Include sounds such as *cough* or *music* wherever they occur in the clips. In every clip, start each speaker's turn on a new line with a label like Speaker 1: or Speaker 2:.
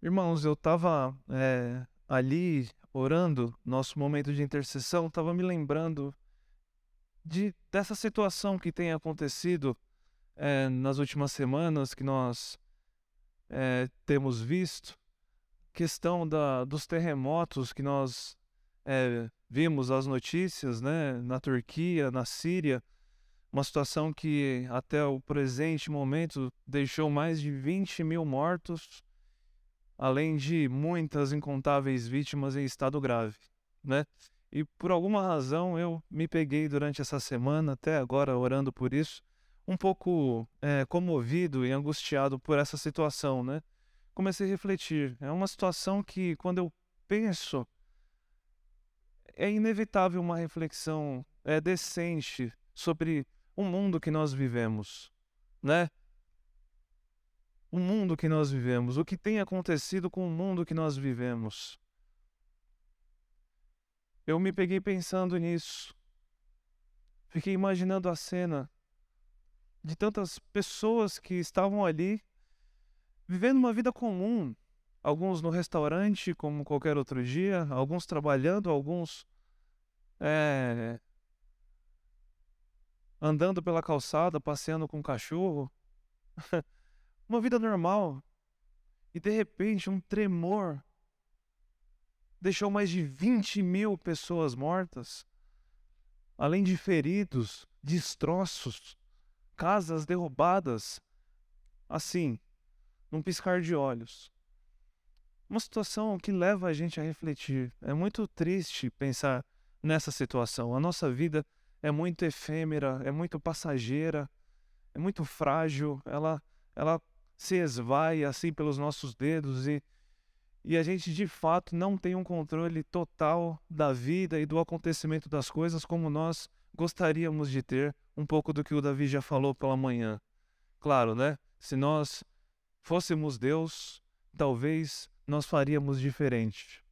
Speaker 1: Irmãos, eu estava é, ali orando, nosso momento de intercessão, estava me lembrando de dessa situação que tem acontecido é, nas últimas semanas que nós é, temos visto, questão da, dos terremotos que nós vimos as notícias, né, na Turquia, na Síria, uma situação que até o presente momento deixou mais de 20 mil mortos, além de muitas incontáveis vítimas em estado grave, né? E por alguma razão eu me peguei durante essa semana, até agora orando por isso, um pouco é, comovido e angustiado por essa situação, né? Comecei a refletir. É uma situação que, quando eu penso, é inevitável uma reflexão é, decente sobre o mundo que nós vivemos, né? O mundo que nós vivemos, o que tem acontecido com o mundo que nós vivemos. Eu me peguei pensando nisso. Fiquei imaginando a cena de tantas pessoas que estavam ali vivendo uma vida comum, alguns no restaurante como qualquer outro dia, alguns trabalhando, alguns é, andando pela calçada, passeando com o cachorro. *laughs* Uma vida normal. E de repente, um tremor deixou mais de 20 mil pessoas mortas, além de feridos, destroços, casas derrubadas. Assim, num piscar de olhos. Uma situação que leva a gente a refletir. É muito triste pensar nessa situação. A nossa vida é muito efêmera, é muito passageira, é muito frágil, ela, ela se esvai assim pelos nossos dedos e, e a gente de fato não tem um controle total da vida e do acontecimento das coisas como nós gostaríamos de ter, um pouco do que o Davi já falou pela manhã. Claro, né? Se nós fôssemos Deus, talvez nós faríamos diferente,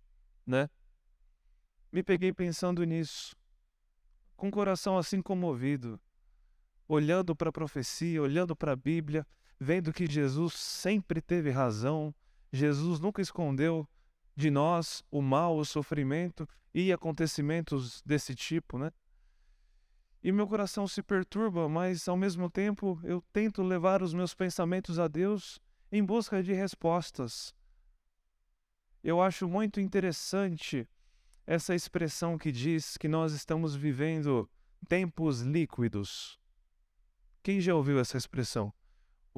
Speaker 1: né? Me peguei pensando nisso com o coração assim comovido, olhando para a profecia, olhando para a Bíblia, vendo que Jesus sempre teve razão, Jesus nunca escondeu de nós o mal, o sofrimento e acontecimentos desse tipo, né? E meu coração se perturba, mas ao mesmo tempo eu tento levar os meus pensamentos a Deus em busca de respostas. Eu acho muito interessante essa expressão que diz que nós estamos vivendo tempos líquidos. Quem já ouviu essa expressão?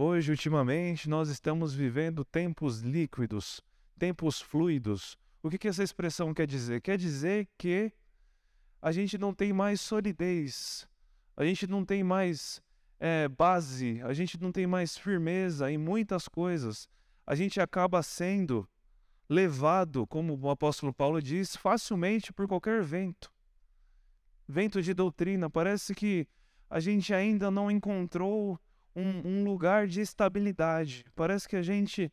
Speaker 1: Hoje, ultimamente, nós estamos vivendo tempos líquidos, tempos fluidos. O que, que essa expressão quer dizer? Quer dizer que a gente não tem mais solidez, a gente não tem mais é, base, a gente não tem mais firmeza em muitas coisas. A gente acaba sendo levado, como o apóstolo Paulo diz, facilmente por qualquer vento. Vento de doutrina. Parece que a gente ainda não encontrou um, um lugar de estabilidade. Parece que a gente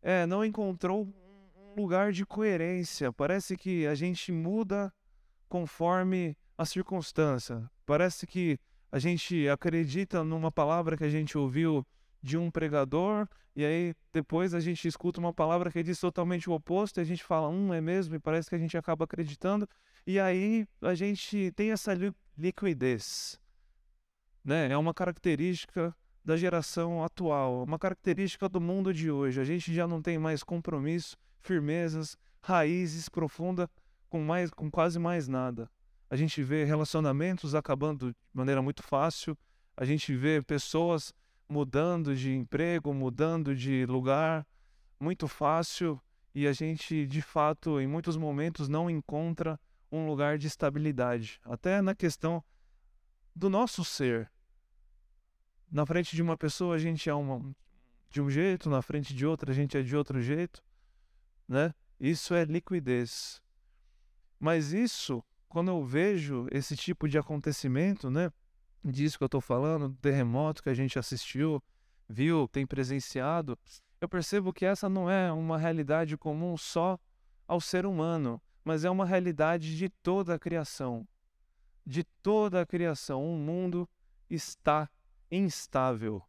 Speaker 1: é, não encontrou um lugar de coerência. Parece que a gente muda conforme a circunstância. Parece que a gente acredita numa palavra que a gente ouviu de um pregador, e aí depois a gente escuta uma palavra que diz totalmente o oposto, e a gente fala, hum, é mesmo, e parece que a gente acaba acreditando, e aí a gente tem essa li liquidez. Né? É uma característica da geração atual, uma característica do mundo de hoje. A gente já não tem mais compromisso, firmezas, raízes profundas com mais com quase mais nada. A gente vê relacionamentos acabando de maneira muito fácil, a gente vê pessoas mudando de emprego, mudando de lugar, muito fácil, e a gente, de fato, em muitos momentos não encontra um lugar de estabilidade, até na questão do nosso ser. Na frente de uma pessoa a gente é uma, de um jeito, na frente de outra a gente é de outro jeito, né? Isso é liquidez. Mas isso, quando eu vejo esse tipo de acontecimento, né? disso que eu estou falando, terremoto que a gente assistiu, viu, tem presenciado, eu percebo que essa não é uma realidade comum só ao ser humano, mas é uma realidade de toda a criação. De toda a criação. O mundo está instável.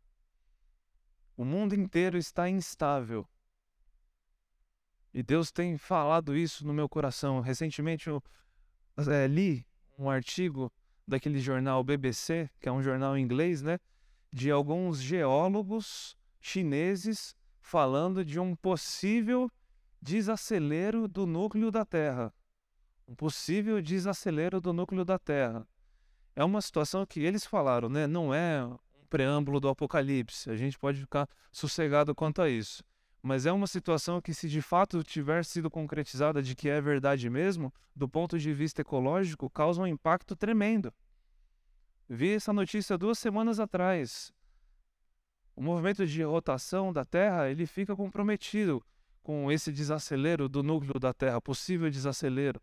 Speaker 1: O mundo inteiro está instável. E Deus tem falado isso no meu coração. Recentemente eu é, li um artigo daquele jornal BBC, que é um jornal inglês, né? De alguns geólogos chineses falando de um possível desacelero do núcleo da Terra. Um possível desacelero do núcleo da Terra. É uma situação que eles falaram, né? Não é preâmbulo do Apocalipse. A gente pode ficar sossegado quanto a isso. Mas é uma situação que, se de fato tiver sido concretizada de que é verdade mesmo, do ponto de vista ecológico, causa um impacto tremendo. Vi essa notícia duas semanas atrás. O movimento de rotação da Terra ele fica comprometido com esse desacelero do núcleo da Terra, possível desacelero.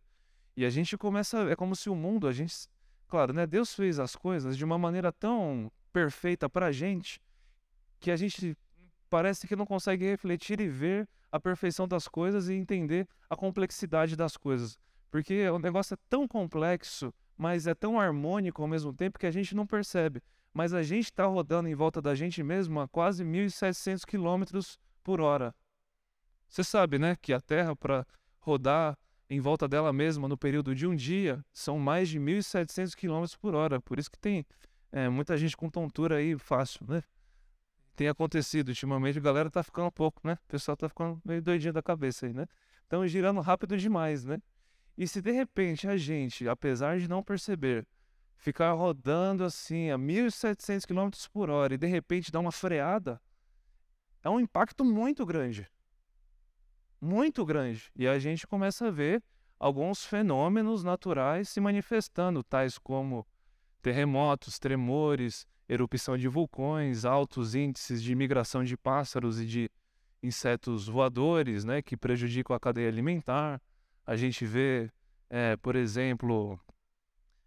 Speaker 1: E a gente começa, é como se o mundo, a gente, claro, né, Deus fez as coisas de uma maneira tão perfeita para a gente que a gente parece que não consegue refletir e ver a perfeição das coisas e entender a complexidade das coisas. Porque o negócio é tão complexo, mas é tão harmônico ao mesmo tempo que a gente não percebe. Mas a gente está rodando em volta da gente mesmo a quase 1.700 km por hora. Você sabe, né, que a Terra, para rodar em volta dela mesma no período de um dia, são mais de 1.700 km por hora. Por isso que tem é, muita gente com tontura aí fácil, né? tem acontecido ultimamente, a galera tá ficando um pouco, né? O pessoal tá ficando meio doidinho da cabeça aí, né? Estão girando rápido demais, né? E se de repente a gente, apesar de não perceber, ficar rodando assim a 1.700 km por hora e de repente dar uma freada, é um impacto muito grande. Muito grande. E a gente começa a ver alguns fenômenos naturais se manifestando, tais como terremotos, tremores, erupção de vulcões, altos índices de migração de pássaros e de insetos voadores, né, que prejudicam a cadeia alimentar. A gente vê, é, por exemplo,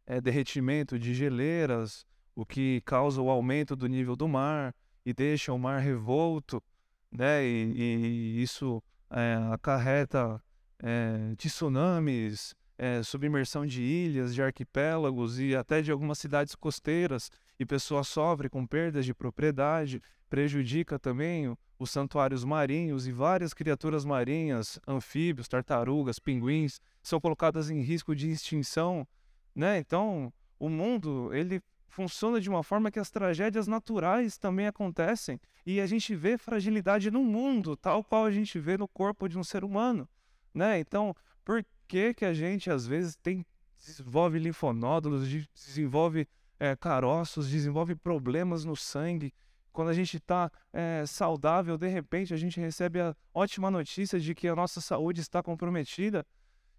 Speaker 1: é, derretimento de geleiras, o que causa o aumento do nível do mar e deixa o mar revolto, né, e, e isso é, acarreta é, tsunamis, é, submersão de ilhas, de arquipélagos e até de algumas cidades costeiras, e pessoas sofrem com perdas de propriedade, prejudica também os santuários marinhos e várias criaturas marinhas, anfíbios, tartarugas, pinguins, são colocadas em risco de extinção, né? Então, o mundo, ele funciona de uma forma que as tragédias naturais também acontecem e a gente vê fragilidade no mundo, tal qual a gente vê no corpo de um ser humano, né? Então, por que que a gente às vezes tem desenvolve linfonódulos, desenvolve é, caroços, desenvolve problemas no sangue. Quando a gente está é, saudável, de repente a gente recebe a ótima notícia de que a nossa saúde está comprometida.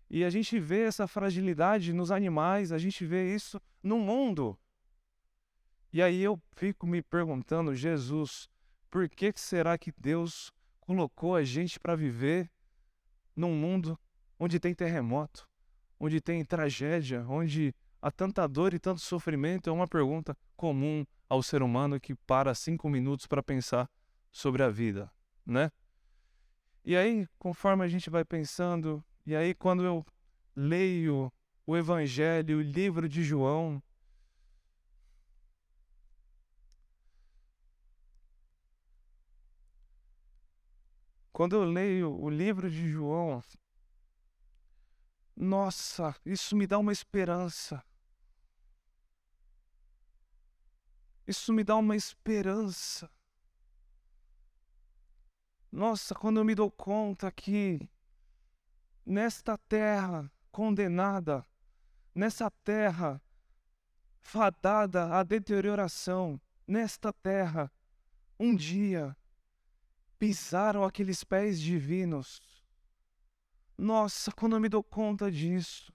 Speaker 1: E a gente vê essa fragilidade nos animais, a gente vê isso no mundo. E aí eu fico me perguntando, Jesus, por que será que Deus colocou a gente para viver num mundo onde tem terremoto, onde tem tragédia, onde há tanta dor e tanto sofrimento é uma pergunta comum ao ser humano que para cinco minutos para pensar sobre a vida, né? E aí, conforme a gente vai pensando, e aí quando eu leio o Evangelho, o livro de João, quando eu leio o livro de João, nossa, isso me dá uma esperança. Isso me dá uma esperança. Nossa, quando eu me dou conta que nesta terra condenada, nessa terra fadada à deterioração, nesta terra, um dia pisaram aqueles pés divinos. Nossa, quando eu me dou conta disso,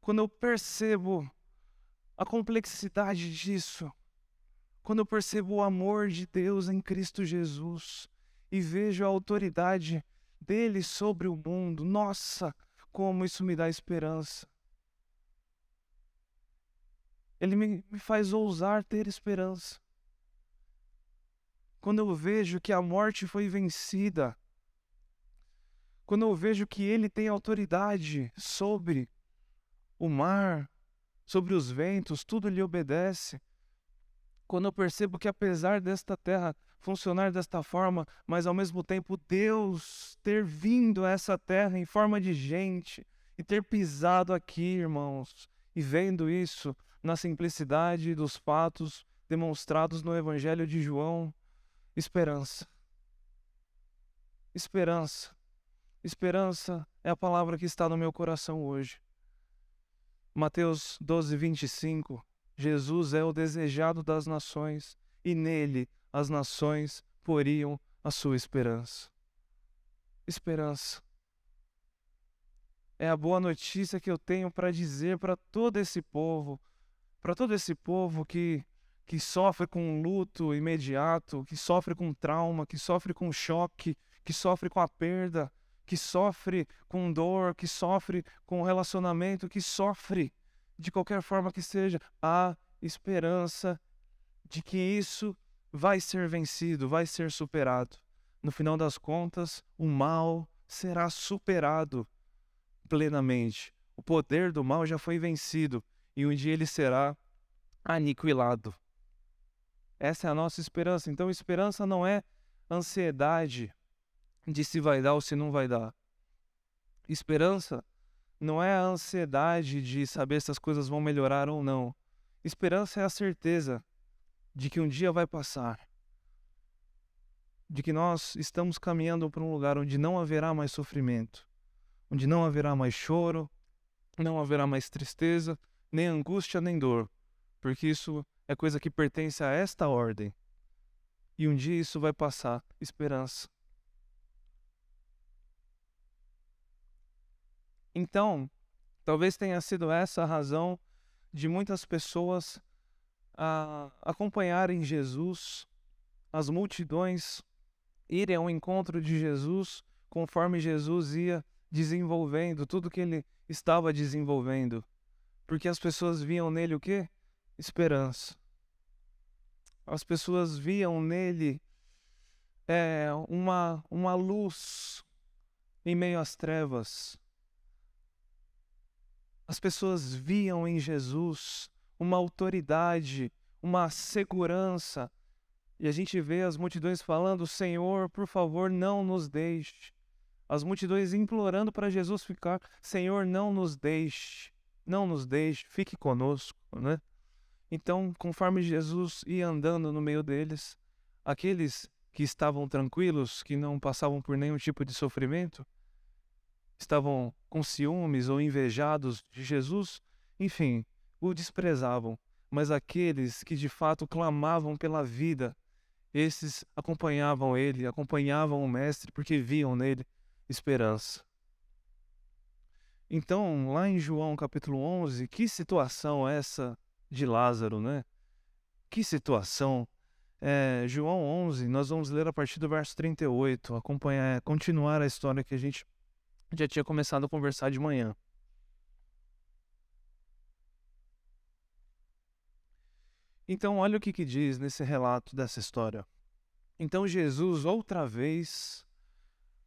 Speaker 1: quando eu percebo a complexidade disso, quando eu percebo o amor de Deus em Cristo Jesus e vejo a autoridade dele sobre o mundo, nossa, como isso me dá esperança. Ele me, me faz ousar ter esperança. Quando eu vejo que a morte foi vencida, quando eu vejo que ele tem autoridade sobre o mar, sobre os ventos, tudo lhe obedece. Quando eu percebo que apesar desta terra funcionar desta forma, mas ao mesmo tempo Deus ter vindo a essa terra em forma de gente e ter pisado aqui, irmãos, e vendo isso na simplicidade dos fatos demonstrados no Evangelho de João, esperança. Esperança. Esperança é a palavra que está no meu coração hoje. Mateus 12, 25. Jesus é o desejado das nações, e nele as nações poriam a sua esperança. Esperança. É a boa notícia que eu tenho para dizer para todo esse povo, para todo esse povo que, que sofre com luto imediato, que sofre com trauma, que sofre com choque, que sofre com a perda, que sofre com dor, que sofre com relacionamento, que sofre de qualquer forma que seja, há esperança de que isso vai ser vencido, vai ser superado. No final das contas, o mal será superado plenamente. O poder do mal já foi vencido e um dia ele será aniquilado. Essa é a nossa esperança. Então, esperança não é ansiedade de se vai dar ou se não vai dar. Esperança não é a ansiedade de saber se as coisas vão melhorar ou não. Esperança é a certeza de que um dia vai passar. De que nós estamos caminhando para um lugar onde não haverá mais sofrimento, onde não haverá mais choro, não haverá mais tristeza, nem angústia, nem dor, porque isso é coisa que pertence a esta ordem. E um dia isso vai passar. Esperança. Então, talvez tenha sido essa a razão de muitas pessoas a acompanharem Jesus, as multidões irem ao encontro de Jesus conforme Jesus ia desenvolvendo tudo que ele estava desenvolvendo. Porque as pessoas viam nele o quê? Esperança. As pessoas viam nele é, uma, uma luz em meio às trevas. As pessoas viam em Jesus uma autoridade, uma segurança. E a gente vê as multidões falando: Senhor, por favor, não nos deixe. As multidões implorando para Jesus ficar: Senhor, não nos deixe, não nos deixe, fique conosco, né? Então, conforme Jesus ia andando no meio deles, aqueles que estavam tranquilos, que não passavam por nenhum tipo de sofrimento, estavam com ciúmes ou invejados de Jesus, enfim, o desprezavam. Mas aqueles que de fato clamavam pela vida, esses acompanhavam ele, acompanhavam o Mestre, porque viam nele esperança. Então, lá em João capítulo 11, que situação é essa de Lázaro, né? Que situação. É, João 11, nós vamos ler a partir do verso 38, acompanhar, continuar a história que a gente já tinha começado a conversar de manhã. Então, olha o que, que diz nesse relato dessa história. Então, Jesus, outra vez,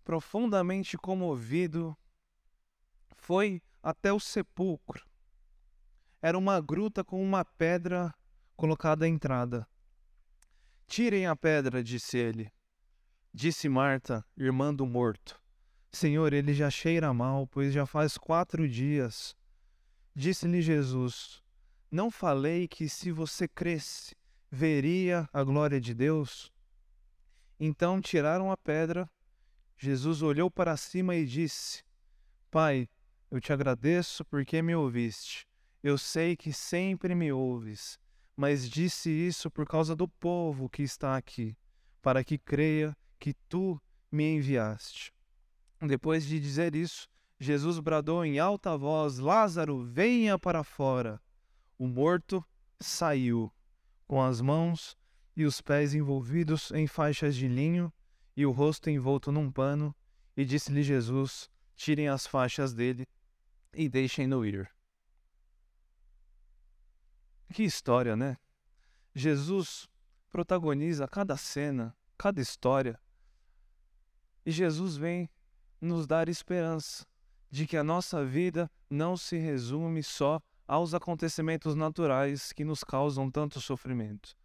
Speaker 1: profundamente comovido, foi até o sepulcro. Era uma gruta com uma pedra colocada à entrada. Tirem a pedra, disse ele. Disse Marta, irmã do morto. Senhor, ele já cheira mal, pois já faz quatro dias. Disse-lhe Jesus: Não falei que se você cresce, veria a glória de Deus? Então tiraram a pedra. Jesus olhou para cima e disse: Pai, eu te agradeço porque me ouviste. Eu sei que sempre me ouves, mas disse isso por causa do povo que está aqui, para que creia que tu me enviaste. Depois de dizer isso, Jesus bradou em alta voz: Lázaro, venha para fora. O morto saiu, com as mãos e os pés envolvidos em faixas de linho e o rosto envolto num pano, e disse-lhe Jesus: Tirem as faixas dele e deixem-no ir. Que história, né? Jesus protagoniza cada cena, cada história. E Jesus vem nos dar esperança de que a nossa vida não se resume só aos acontecimentos naturais que nos causam tanto sofrimento.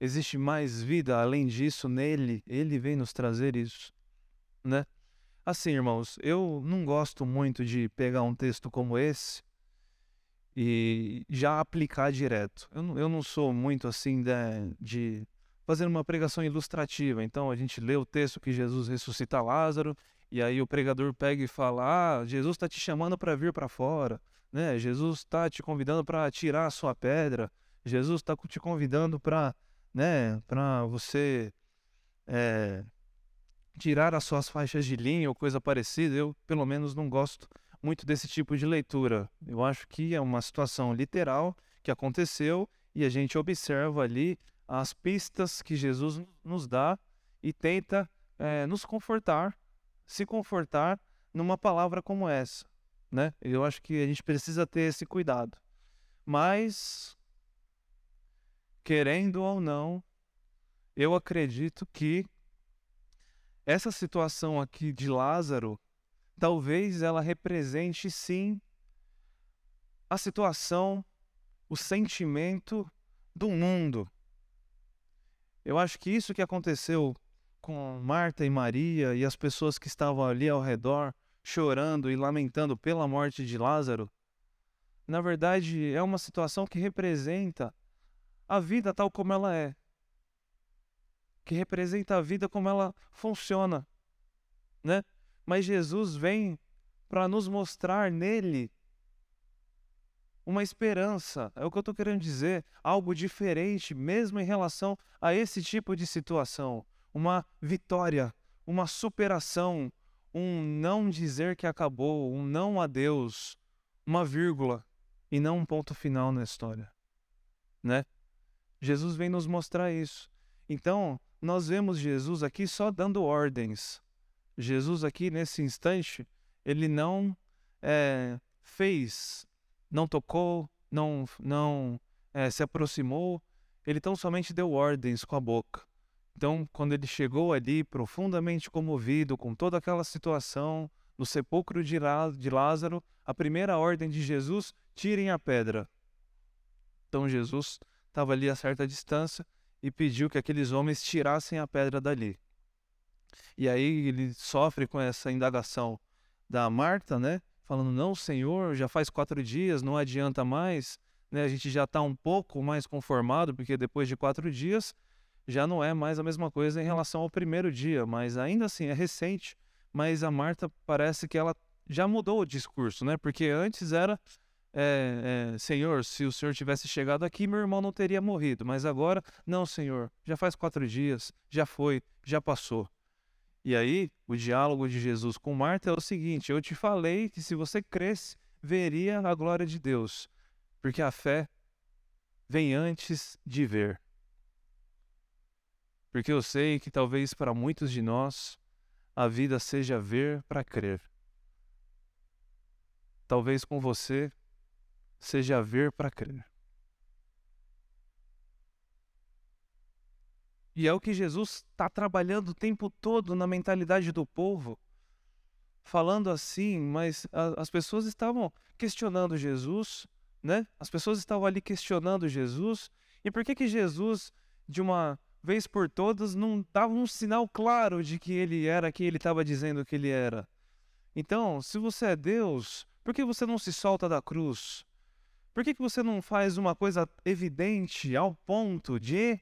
Speaker 1: Existe mais vida além disso nele, ele vem nos trazer isso, né? Assim, irmãos, eu não gosto muito de pegar um texto como esse e já aplicar direto. Eu não, eu não sou muito assim de, de fazer uma pregação ilustrativa. Então a gente lê o texto que Jesus ressuscita Lázaro e aí o pregador pega e fala: Ah, Jesus está te chamando para vir para fora, né? Jesus está te convidando para tirar a sua pedra. Jesus está te convidando para, né, para você é, tirar as suas faixas de linha ou coisa parecida. Eu, pelo menos, não gosto muito desse tipo de leitura. Eu acho que é uma situação literal que aconteceu e a gente observa ali as pistas que Jesus nos dá e tenta é, nos confortar, se confortar numa palavra como essa, né? Eu acho que a gente precisa ter esse cuidado. Mas, querendo ou não, eu acredito que essa situação aqui de Lázaro talvez ela represente sim a situação, o sentimento do mundo. Eu acho que isso que aconteceu com Marta e Maria e as pessoas que estavam ali ao redor, chorando e lamentando pela morte de Lázaro, na verdade é uma situação que representa a vida tal como ela é. Que representa a vida como ela funciona, né? mas Jesus vem para nos mostrar nele uma esperança. É o que eu estou querendo dizer, algo diferente, mesmo em relação a esse tipo de situação. Uma vitória, uma superação, um não dizer que acabou, um não a Deus, uma vírgula e não um ponto final na história, né? Jesus vem nos mostrar isso. Então, nós vemos Jesus aqui só dando ordens. Jesus aqui nesse instante, ele não é, fez, não tocou, não, não é, se aproximou, ele tão somente deu ordens com a boca. Então, quando ele chegou ali, profundamente comovido com toda aquela situação, no sepulcro de Lázaro, a primeira ordem de Jesus: tirem a pedra. Então, Jesus estava ali a certa distância e pediu que aqueles homens tirassem a pedra dali. E aí ele sofre com essa indagação da Marta, né? Falando, não, Senhor, já faz quatro dias, não adianta mais. Né? A gente já está um pouco mais conformado, porque depois de quatro dias já não é mais a mesma coisa em relação ao primeiro dia, mas ainda assim é recente. Mas a Marta parece que ela já mudou o discurso, né? Porque antes era é, é, Senhor, se o Senhor tivesse chegado aqui, meu irmão não teria morrido. Mas agora, não, Senhor, já faz quatro dias, já foi, já passou. E aí, o diálogo de Jesus com Marta é o seguinte: Eu te falei que se você cresce, veria a glória de Deus, porque a fé vem antes de ver. Porque eu sei que talvez para muitos de nós a vida seja ver para crer. Talvez com você seja ver para crer. E é o que Jesus está trabalhando o tempo todo na mentalidade do povo, falando assim, mas as pessoas estavam questionando Jesus, né? As pessoas estavam ali questionando Jesus. E por que que Jesus, de uma vez por todas, não dava um sinal claro de que ele era quem ele estava dizendo que ele era? Então, se você é Deus, por que você não se solta da cruz? Por que, que você não faz uma coisa evidente ao ponto de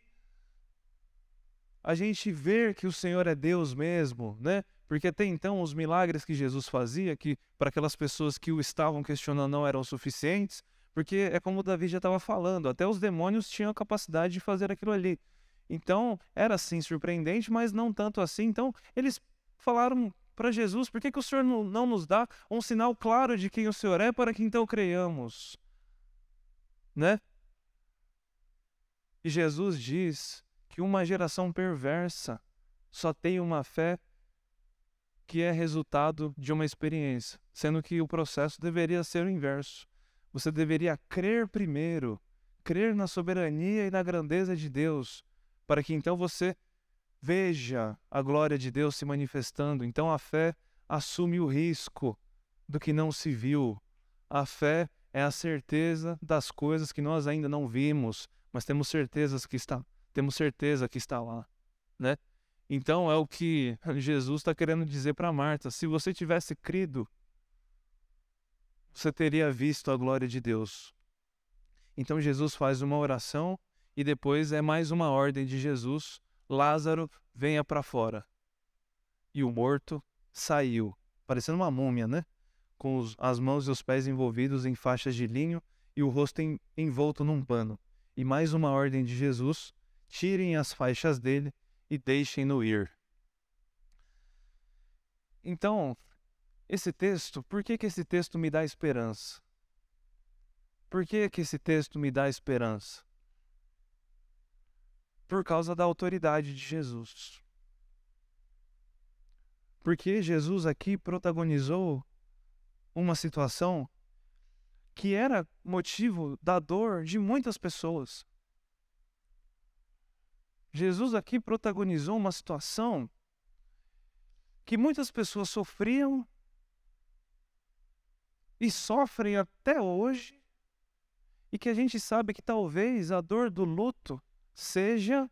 Speaker 1: a gente ver que o Senhor é Deus mesmo, né? Porque até então os milagres que Jesus fazia, que para aquelas pessoas que o estavam questionando não eram suficientes, porque é como Davi já estava falando, até os demônios tinham a capacidade de fazer aquilo ali. Então era assim surpreendente, mas não tanto assim. Então eles falaram para Jesus: por que, que o Senhor não, não nos dá um sinal claro de quem o Senhor é para que então creiamos? Né? E Jesus diz que uma geração perversa só tem uma fé que é resultado de uma experiência, sendo que o processo deveria ser o inverso. Você deveria crer primeiro, crer na soberania e na grandeza de Deus, para que então você veja a glória de Deus se manifestando. Então a fé assume o risco do que não se viu. A fé é a certeza das coisas que nós ainda não vimos, mas temos certezas que está, temos certeza que está lá, né? Então é o que Jesus está querendo dizer para Marta: se você tivesse crido, você teria visto a glória de Deus. Então Jesus faz uma oração e depois é mais uma ordem de Jesus: Lázaro, venha para fora. E o morto saiu, parecendo uma múmia, né? Com os, as mãos e os pés envolvidos em faixas de linho e o rosto em, envolto num pano. E mais uma ordem de Jesus: tirem as faixas dele e deixem-no ir. Então, esse texto, por que, que esse texto me dá esperança? Por que, que esse texto me dá esperança? Por causa da autoridade de Jesus. Porque Jesus aqui protagonizou uma situação que era motivo da dor de muitas pessoas. Jesus aqui protagonizou uma situação que muitas pessoas sofriam e sofrem até hoje, e que a gente sabe que talvez a dor do luto seja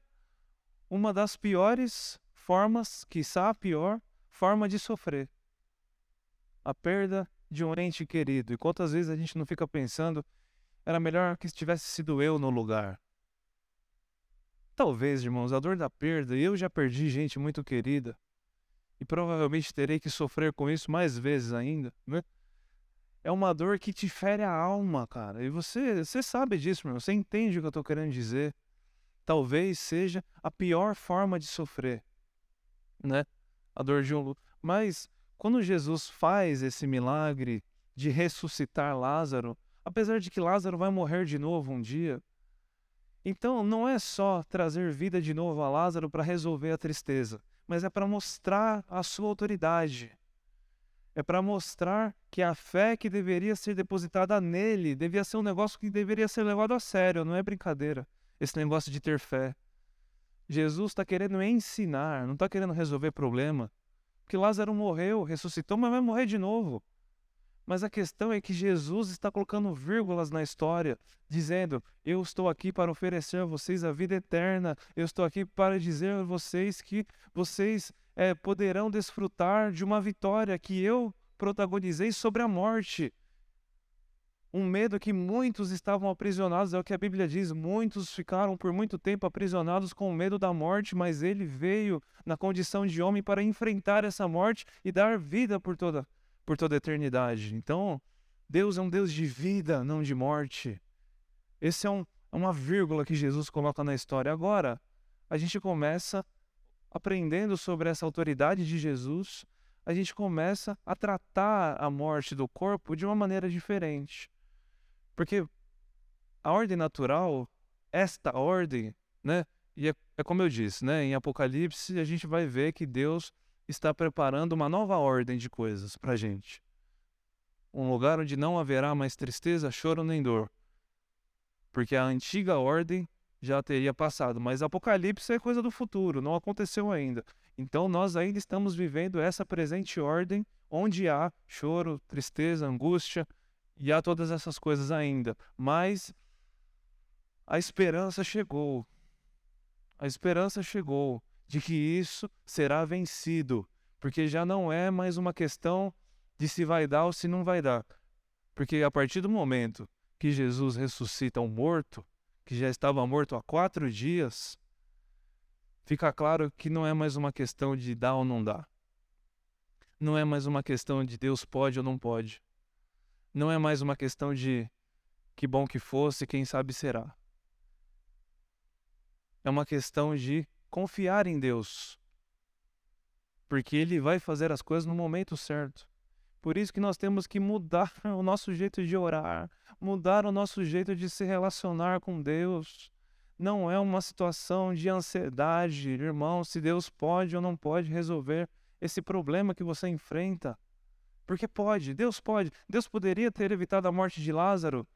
Speaker 1: uma das piores formas, quiçá a pior forma de sofrer. A perda de um ente querido. E quantas vezes a gente não fica pensando, era melhor que tivesse sido eu no lugar. Talvez, irmãos, a dor da perda, eu já perdi gente muito querida e provavelmente terei que sofrer com isso mais vezes ainda, né? É uma dor que te fere a alma, cara. E você, você sabe disso, meu. Você entende o que eu estou querendo dizer. Talvez seja a pior forma de sofrer, né? A dor de um luto. Mas quando Jesus faz esse milagre de ressuscitar Lázaro, apesar de que Lázaro vai morrer de novo um dia, então, não é só trazer vida de novo a Lázaro para resolver a tristeza, mas é para mostrar a sua autoridade. É para mostrar que a fé que deveria ser depositada nele devia ser um negócio que deveria ser levado a sério, não é brincadeira. Esse negócio de ter fé. Jesus está querendo ensinar, não está querendo resolver problema. Porque Lázaro morreu, ressuscitou, mas vai morrer de novo. Mas a questão é que Jesus está colocando vírgulas na história, dizendo: Eu estou aqui para oferecer a vocês a vida eterna, eu estou aqui para dizer a vocês que vocês é, poderão desfrutar de uma vitória que eu protagonizei sobre a morte. Um medo que muitos estavam aprisionados, é o que a Bíblia diz. Muitos ficaram por muito tempo aprisionados com o medo da morte, mas ele veio na condição de homem para enfrentar essa morte e dar vida por toda por toda a eternidade. Então, Deus é um Deus de vida, não de morte. Esse é um, é uma vírgula que Jesus coloca na história. Agora, a gente começa aprendendo sobre essa autoridade de Jesus, a gente começa a tratar a morte do corpo de uma maneira diferente. Porque a ordem natural, esta ordem, né? E é, é como eu disse, né? Em Apocalipse a gente vai ver que Deus está preparando uma nova ordem de coisas para a gente. Um lugar onde não haverá mais tristeza, choro nem dor. Porque a antiga ordem já teria passado, mas Apocalipse é coisa do futuro, não aconteceu ainda. Então nós ainda estamos vivendo essa presente ordem onde há choro, tristeza, angústia e há todas essas coisas ainda. Mas a esperança chegou. A esperança chegou de que isso será vencido, porque já não é mais uma questão de se vai dar ou se não vai dar. Porque a partir do momento que Jesus ressuscita um morto, que já estava morto há quatro dias, fica claro que não é mais uma questão de dar ou não dar. Não é mais uma questão de Deus pode ou não pode. Não é mais uma questão de que bom que fosse, quem sabe será. É uma questão de confiar em Deus, porque Ele vai fazer as coisas no momento certo. Por isso que nós temos que mudar *laughs* o nosso jeito de orar, mudar o nosso jeito de se relacionar com Deus. Não é uma situação de ansiedade, irmão, se Deus pode ou não pode resolver esse problema que você enfrenta. Porque pode, Deus pode. Deus poderia ter evitado a morte de Lázaro.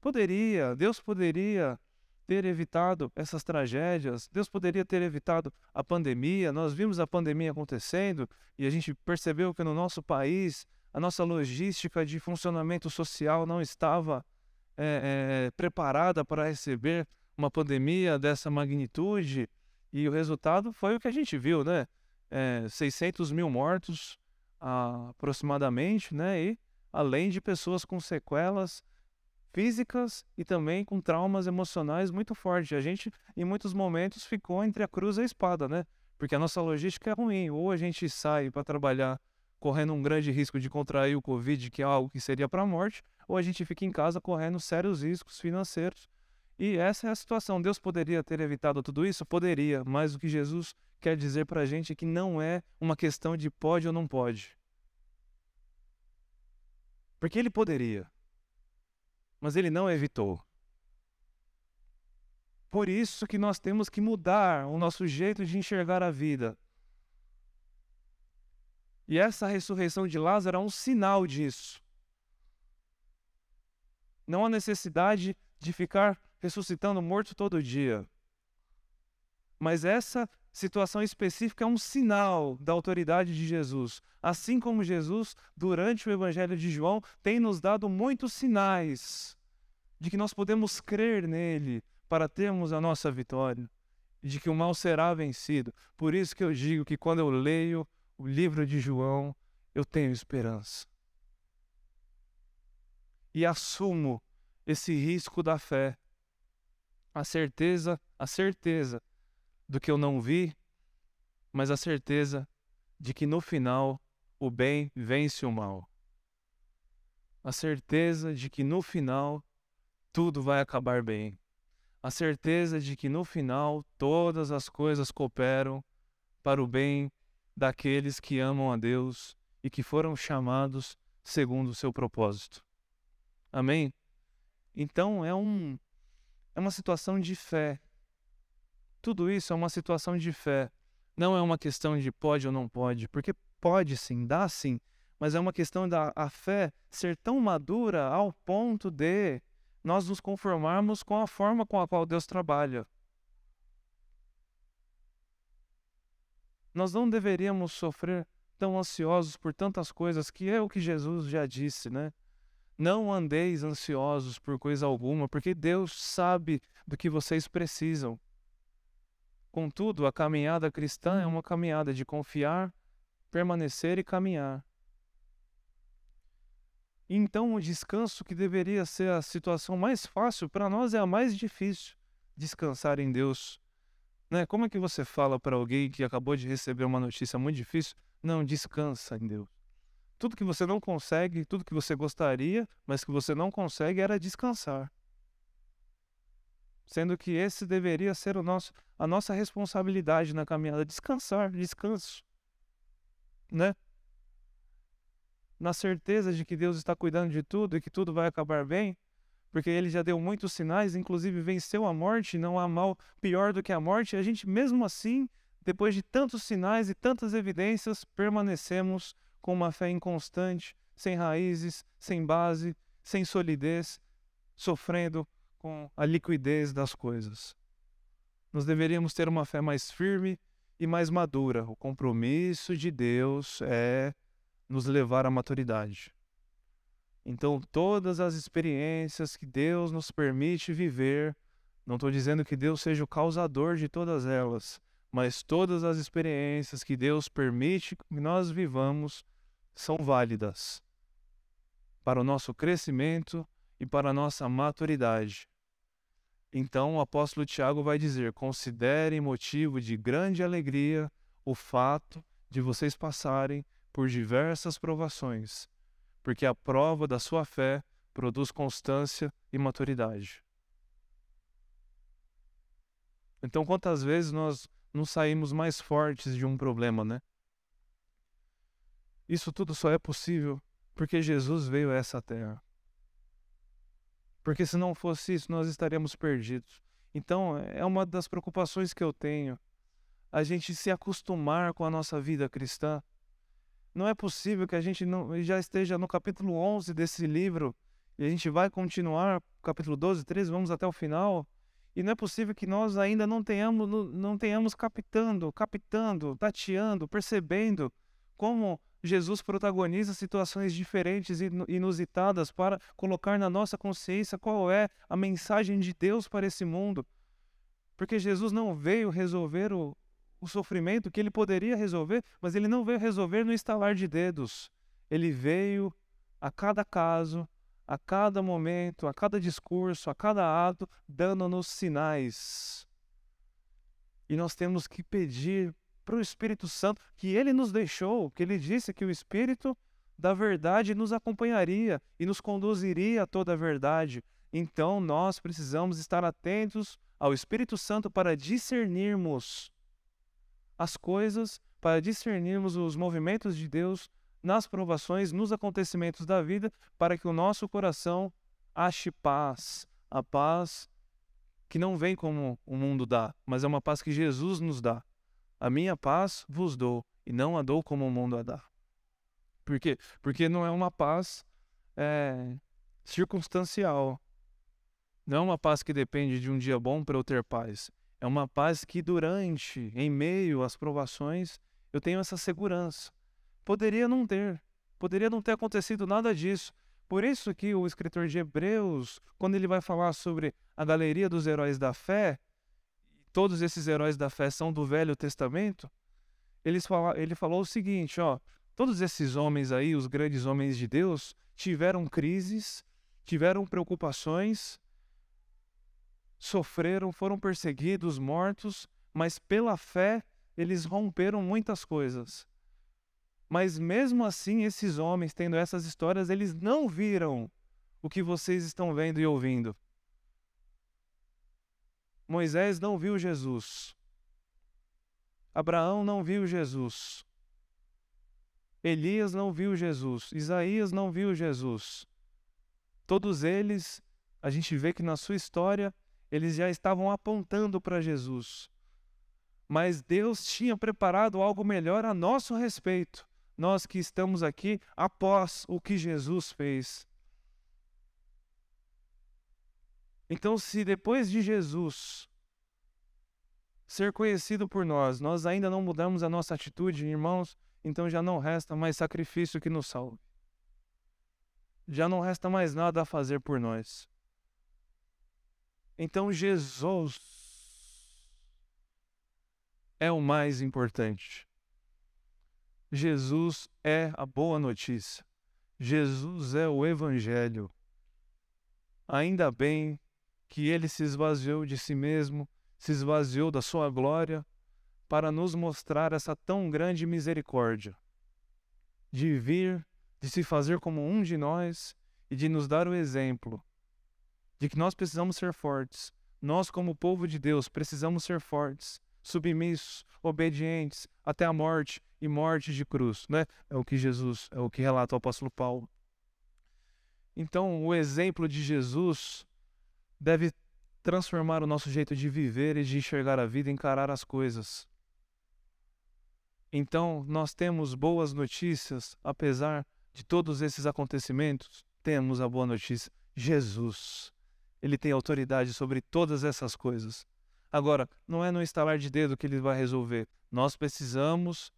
Speaker 1: Poderia, Deus poderia ter evitado essas tragédias, Deus poderia ter evitado a pandemia. Nós vimos a pandemia acontecendo e a gente percebeu que no nosso país a nossa logística de funcionamento social não estava é, é, preparada para receber uma pandemia dessa magnitude e o resultado foi o que a gente viu, né? É, 600 mil mortos aproximadamente, né? E além de pessoas com sequelas físicas e também com traumas emocionais muito fortes. A gente, em muitos momentos, ficou entre a cruz e a espada, né? Porque a nossa logística é ruim. Ou a gente sai para trabalhar correndo um grande risco de contrair o Covid, que é algo que seria para a morte, ou a gente fica em casa correndo sérios riscos financeiros. E essa é a situação. Deus poderia ter evitado tudo isso? Poderia, mas o que Jesus quer dizer para a gente é que não é uma questão de pode ou não pode. Porque ele poderia, mas ele não evitou. Por isso que nós temos que mudar o nosso jeito de enxergar a vida. E essa ressurreição de Lázaro é um sinal disso. Não há necessidade de ficar ressuscitando morto todo dia. Mas essa situação específica é um sinal da autoridade de Jesus. Assim como Jesus, durante o Evangelho de João, tem nos dado muitos sinais de que nós podemos crer nele para termos a nossa vitória, de que o mal será vencido. Por isso que eu digo que quando eu leio o livro de João, eu tenho esperança. E assumo esse risco da fé, a certeza, a certeza do que eu não vi, mas a certeza de que no final o bem vence o mal. A certeza de que no final tudo vai acabar bem. A certeza de que no final todas as coisas cooperam para o bem daqueles que amam a Deus e que foram chamados segundo o seu propósito. Amém? Então é um é uma situação de fé. Tudo isso é uma situação de fé. Não é uma questão de pode ou não pode, porque pode sim, dá sim, mas é uma questão da a fé ser tão madura ao ponto de nós nos conformarmos com a forma com a qual Deus trabalha. Nós não deveríamos sofrer tão ansiosos por tantas coisas, que é o que Jesus já disse, né? Não andeis ansiosos por coisa alguma, porque Deus sabe do que vocês precisam. Contudo, a caminhada cristã é uma caminhada de confiar, permanecer e caminhar. Então, o descanso, que deveria ser a situação mais fácil, para nós é a mais difícil descansar em Deus. Né? Como é que você fala para alguém que acabou de receber uma notícia muito difícil? Não, descansa em Deus. Tudo que você não consegue, tudo que você gostaria, mas que você não consegue, era descansar. Sendo que esse deveria ser o nosso, a nossa responsabilidade na caminhada. Descansar, descanso. Né? Na certeza de que Deus está cuidando de tudo e que tudo vai acabar bem, porque ele já deu muitos sinais, inclusive venceu a morte, não há mal pior do que a morte, a gente mesmo assim, depois de tantos sinais e tantas evidências, permanecemos com uma fé inconstante, sem raízes, sem base, sem solidez, sofrendo com a liquidez das coisas. Nós deveríamos ter uma fé mais firme e mais madura. O compromisso de Deus é nos levar à maturidade. Então, todas as experiências que Deus nos permite viver, não estou dizendo que Deus seja o causador de todas elas, mas todas as experiências que Deus permite que nós vivamos são válidas para o nosso crescimento e para a nossa maturidade. Então o apóstolo Tiago vai dizer: considerem motivo de grande alegria o fato de vocês passarem por diversas provações porque a prova da sua fé produz constância e maturidade. Então, quantas vezes nós não saímos mais fortes de um problema, né? Isso tudo só é possível porque Jesus veio a essa terra. Porque se não fosse isso, nós estaríamos perdidos. Então, é uma das preocupações que eu tenho, a gente se acostumar com a nossa vida cristã não é possível que a gente não, já esteja no capítulo 11 desse livro e a gente vai continuar, capítulo 12, 13, vamos até o final. E não é possível que nós ainda não tenhamos, não tenhamos captando, captando, tateando, percebendo como Jesus protagoniza situações diferentes e inusitadas para colocar na nossa consciência qual é a mensagem de Deus para esse mundo. Porque Jesus não veio resolver o, o sofrimento que ele poderia resolver, mas ele não veio resolver no estalar de dedos. Ele veio a cada caso, a cada momento, a cada discurso, a cada ato, dando-nos sinais. E nós temos que pedir para o Espírito Santo que ele nos deixou, que ele disse que o Espírito da verdade nos acompanharia e nos conduziria a toda a verdade. Então nós precisamos estar atentos ao Espírito Santo para discernirmos as coisas, para discernirmos os movimentos de Deus nas provações, nos acontecimentos da vida, para que o nosso coração ache paz, a paz que não vem como o mundo dá, mas é uma paz que Jesus nos dá. A minha paz vos dou, e não a dou como o mundo a dá. Por quê? Porque não é uma paz é, circunstancial. Não é uma paz que depende de um dia bom para eu ter paz. É uma paz que durante, em meio às provações, eu tenho essa segurança. Poderia não ter, poderia não ter acontecido nada disso. Por isso que o escritor de Hebreus, quando ele vai falar sobre a galeria dos heróis da fé, todos esses heróis da fé são do Velho Testamento, ele, ele falou o seguinte, ó, todos esses homens aí, os grandes homens de Deus, tiveram crises, tiveram preocupações, sofreram, foram perseguidos, mortos, mas pela fé eles romperam muitas coisas. Mas mesmo assim, esses homens, tendo essas histórias, eles não viram o que vocês estão vendo e ouvindo. Moisés não viu Jesus. Abraão não viu Jesus. Elias não viu Jesus. Isaías não viu Jesus. Todos eles, a gente vê que na sua história, eles já estavam apontando para Jesus. Mas Deus tinha preparado algo melhor a nosso respeito, nós que estamos aqui após o que Jesus fez. Então, se depois de Jesus ser conhecido por nós, nós ainda não mudamos a nossa atitude, irmãos, então já não resta mais sacrifício que nos salve. Já não resta mais nada a fazer por nós. Então Jesus é o mais importante. Jesus é a boa notícia. Jesus é o Evangelho. Ainda bem que ele se esvaziou de si mesmo, se esvaziou da sua glória, para nos mostrar essa tão grande misericórdia, de vir, de se fazer como um de nós e de nos dar o exemplo de que nós precisamos ser fortes. Nós, como povo de Deus, precisamos ser fortes, submissos, obedientes até a morte e morte de cruz, né? É o que Jesus, é o que relata o apóstolo Paulo. Então, o exemplo de Jesus deve transformar o nosso jeito de viver e de enxergar a vida, encarar as coisas. Então, nós temos boas notícias, apesar de todos esses acontecimentos, temos a boa notícia: Jesus. Ele tem autoridade sobre todas essas coisas. Agora, não é no estalar de dedo que ele vai resolver. Nós precisamos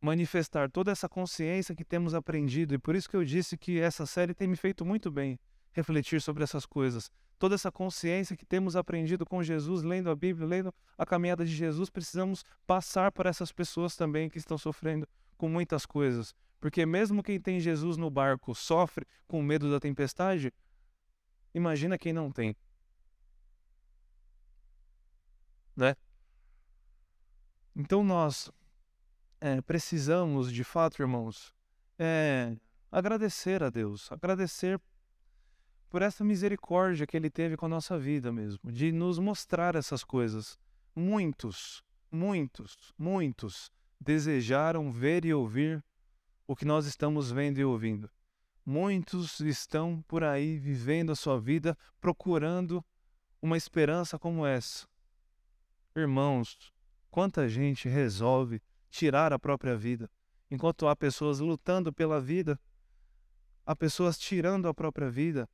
Speaker 1: manifestar toda essa consciência que temos aprendido, e por isso que eu disse que essa série tem me feito muito bem refletir sobre essas coisas. Toda essa consciência que temos aprendido com Jesus, lendo a Bíblia, lendo a caminhada de Jesus, precisamos passar para essas pessoas também que estão sofrendo com muitas coisas. Porque mesmo quem tem Jesus no barco sofre com medo da tempestade, Imagina quem não tem. Né? Então nós é, precisamos, de fato, irmãos, é, agradecer a Deus, agradecer por essa misericórdia que Ele teve com a nossa vida mesmo, de nos mostrar essas coisas. Muitos, muitos, muitos desejaram ver e ouvir o que nós estamos vendo e ouvindo. Muitos estão por aí vivendo a sua vida procurando uma esperança como essa. Irmãos, quanta gente resolve tirar a própria vida, enquanto há pessoas lutando pela vida, há pessoas tirando a própria vida,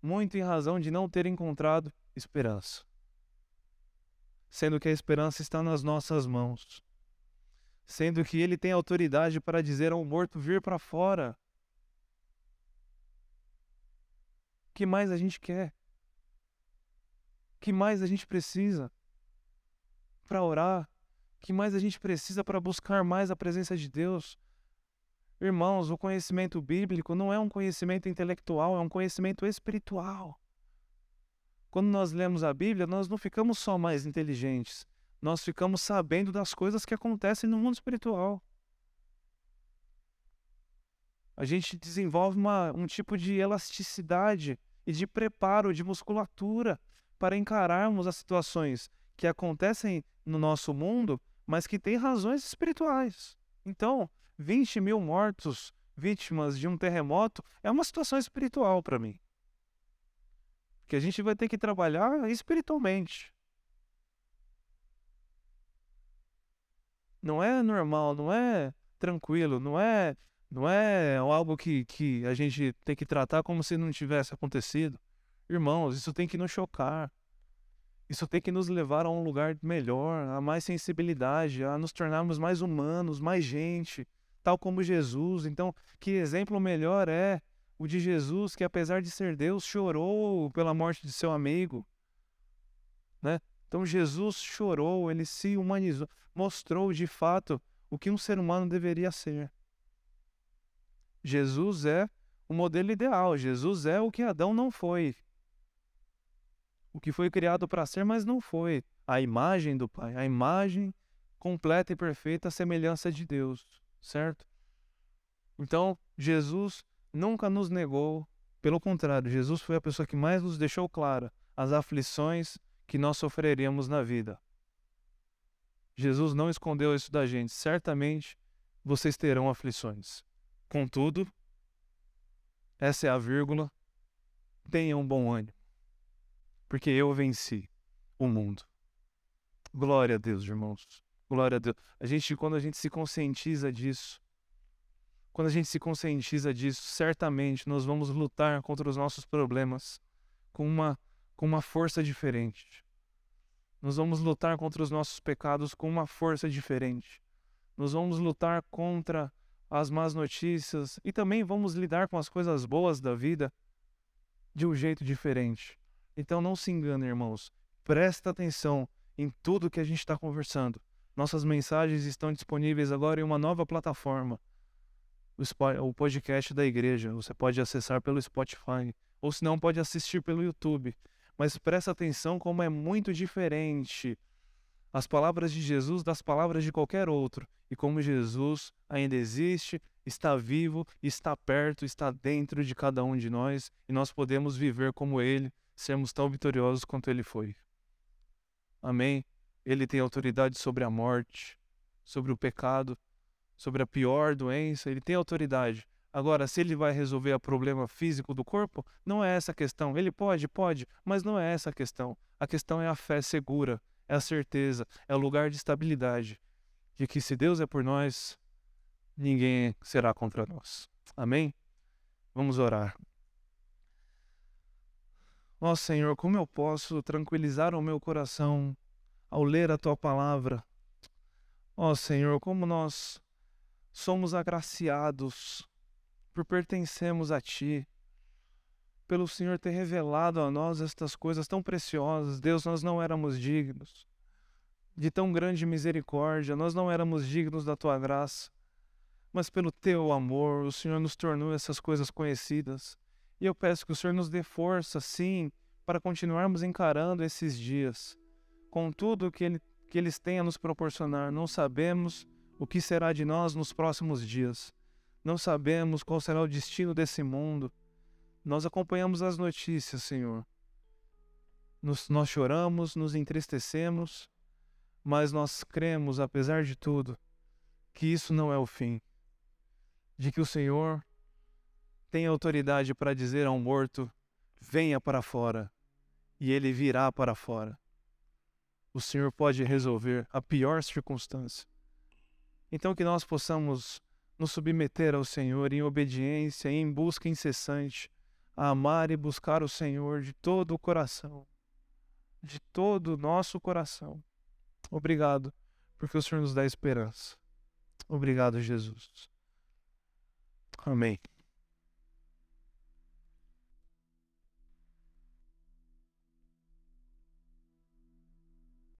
Speaker 1: muito em razão de não ter encontrado esperança. Sendo que a esperança está nas nossas mãos. Sendo que ele tem autoridade para dizer ao morto vir para fora que mais a gente quer? que mais a gente precisa? para orar, que mais a gente precisa para buscar mais a presença de Deus. Irmãos, o conhecimento bíblico não é um conhecimento intelectual, é um conhecimento espiritual. Quando nós lemos a Bíblia, nós não ficamos só mais inteligentes, nós ficamos sabendo das coisas que acontecem no mundo espiritual. A gente desenvolve uma, um tipo de elasticidade e de preparo, de musculatura para encararmos as situações que acontecem no nosso mundo, mas que têm razões espirituais. Então, 20 mil mortos vítimas de um terremoto é uma situação espiritual para mim. Que a gente vai ter que trabalhar espiritualmente. Não é normal, não é tranquilo, não é não é algo que, que a gente tem que tratar como se não tivesse acontecido. Irmãos, isso tem que nos chocar. Isso tem que nos levar a um lugar melhor, a mais sensibilidade, a nos tornarmos mais humanos, mais gente, tal como Jesus. Então, que exemplo melhor é o de Jesus, que apesar de ser Deus, chorou pela morte de seu amigo, né? Então Jesus chorou, ele se humanizou, mostrou de fato o que um ser humano deveria ser. Jesus é o modelo ideal, Jesus é o que Adão não foi. O que foi criado para ser, mas não foi. A imagem do Pai, a imagem completa e perfeita, a semelhança de Deus, certo? Então, Jesus nunca nos negou, pelo contrário, Jesus foi a pessoa que mais nos deixou clara as aflições que nós sofreríamos na vida. Jesus não escondeu isso da gente. Certamente vocês terão aflições. Contudo, essa é a vírgula, tenha um bom ânimo, porque eu venci o mundo. Glória a Deus, irmãos. Glória a Deus. A gente, quando a gente se conscientiza disso, quando a gente se conscientiza disso, certamente nós vamos lutar contra os nossos problemas com uma, com uma força diferente. Nós vamos lutar contra os nossos pecados com uma força diferente. Nós vamos lutar contra as más notícias e também vamos lidar com as coisas boas da vida de um jeito diferente. Então não se engane, irmãos. Presta atenção em tudo que a gente está conversando. Nossas mensagens estão disponíveis agora em uma nova plataforma, o podcast da igreja. Você pode acessar pelo Spotify, ou se não, pode assistir pelo YouTube. Mas presta atenção como é muito diferente as palavras de Jesus das palavras de qualquer outro, e como Jesus ainda existe, está vivo, está perto, está dentro de cada um de nós, e nós podemos viver como ele, sermos tão vitoriosos quanto ele foi. Amém? Ele tem autoridade sobre a morte, sobre o pecado, sobre a pior doença, ele tem autoridade. Agora, se ele vai resolver o problema físico do corpo, não é essa a questão. Ele pode, pode, mas não é essa a questão. A questão é a fé segura é a certeza, é o lugar de estabilidade de que se Deus é por nós, ninguém será contra nós. Amém? Vamos orar. Ó Senhor, como eu posso tranquilizar o meu coração ao ler a tua palavra? Ó Senhor, como nós somos agraciados por pertencermos a ti pelo Senhor ter revelado a nós estas coisas tão preciosas. Deus, nós não éramos dignos de tão grande misericórdia, nós não éramos dignos da tua graça, mas pelo teu amor, o Senhor nos tornou essas coisas conhecidas. E eu peço que o Senhor nos dê força, sim, para continuarmos encarando esses dias, com tudo que, ele, que eles têm a nos proporcionar. Não sabemos o que será de nós nos próximos dias. Não sabemos qual será o destino desse mundo. Nós acompanhamos as notícias, Senhor. Nos, nós choramos, nos entristecemos, mas nós cremos, apesar de tudo, que isso não é o fim. De que o Senhor tem autoridade para dizer ao morto: venha para fora, e ele virá para fora. O Senhor pode resolver a pior circunstância. Então, que nós possamos nos submeter ao Senhor em obediência, em busca incessante a amar e buscar o Senhor de todo o coração, de todo o nosso coração. Obrigado, porque o Senhor nos dá esperança. Obrigado, Jesus. Amém.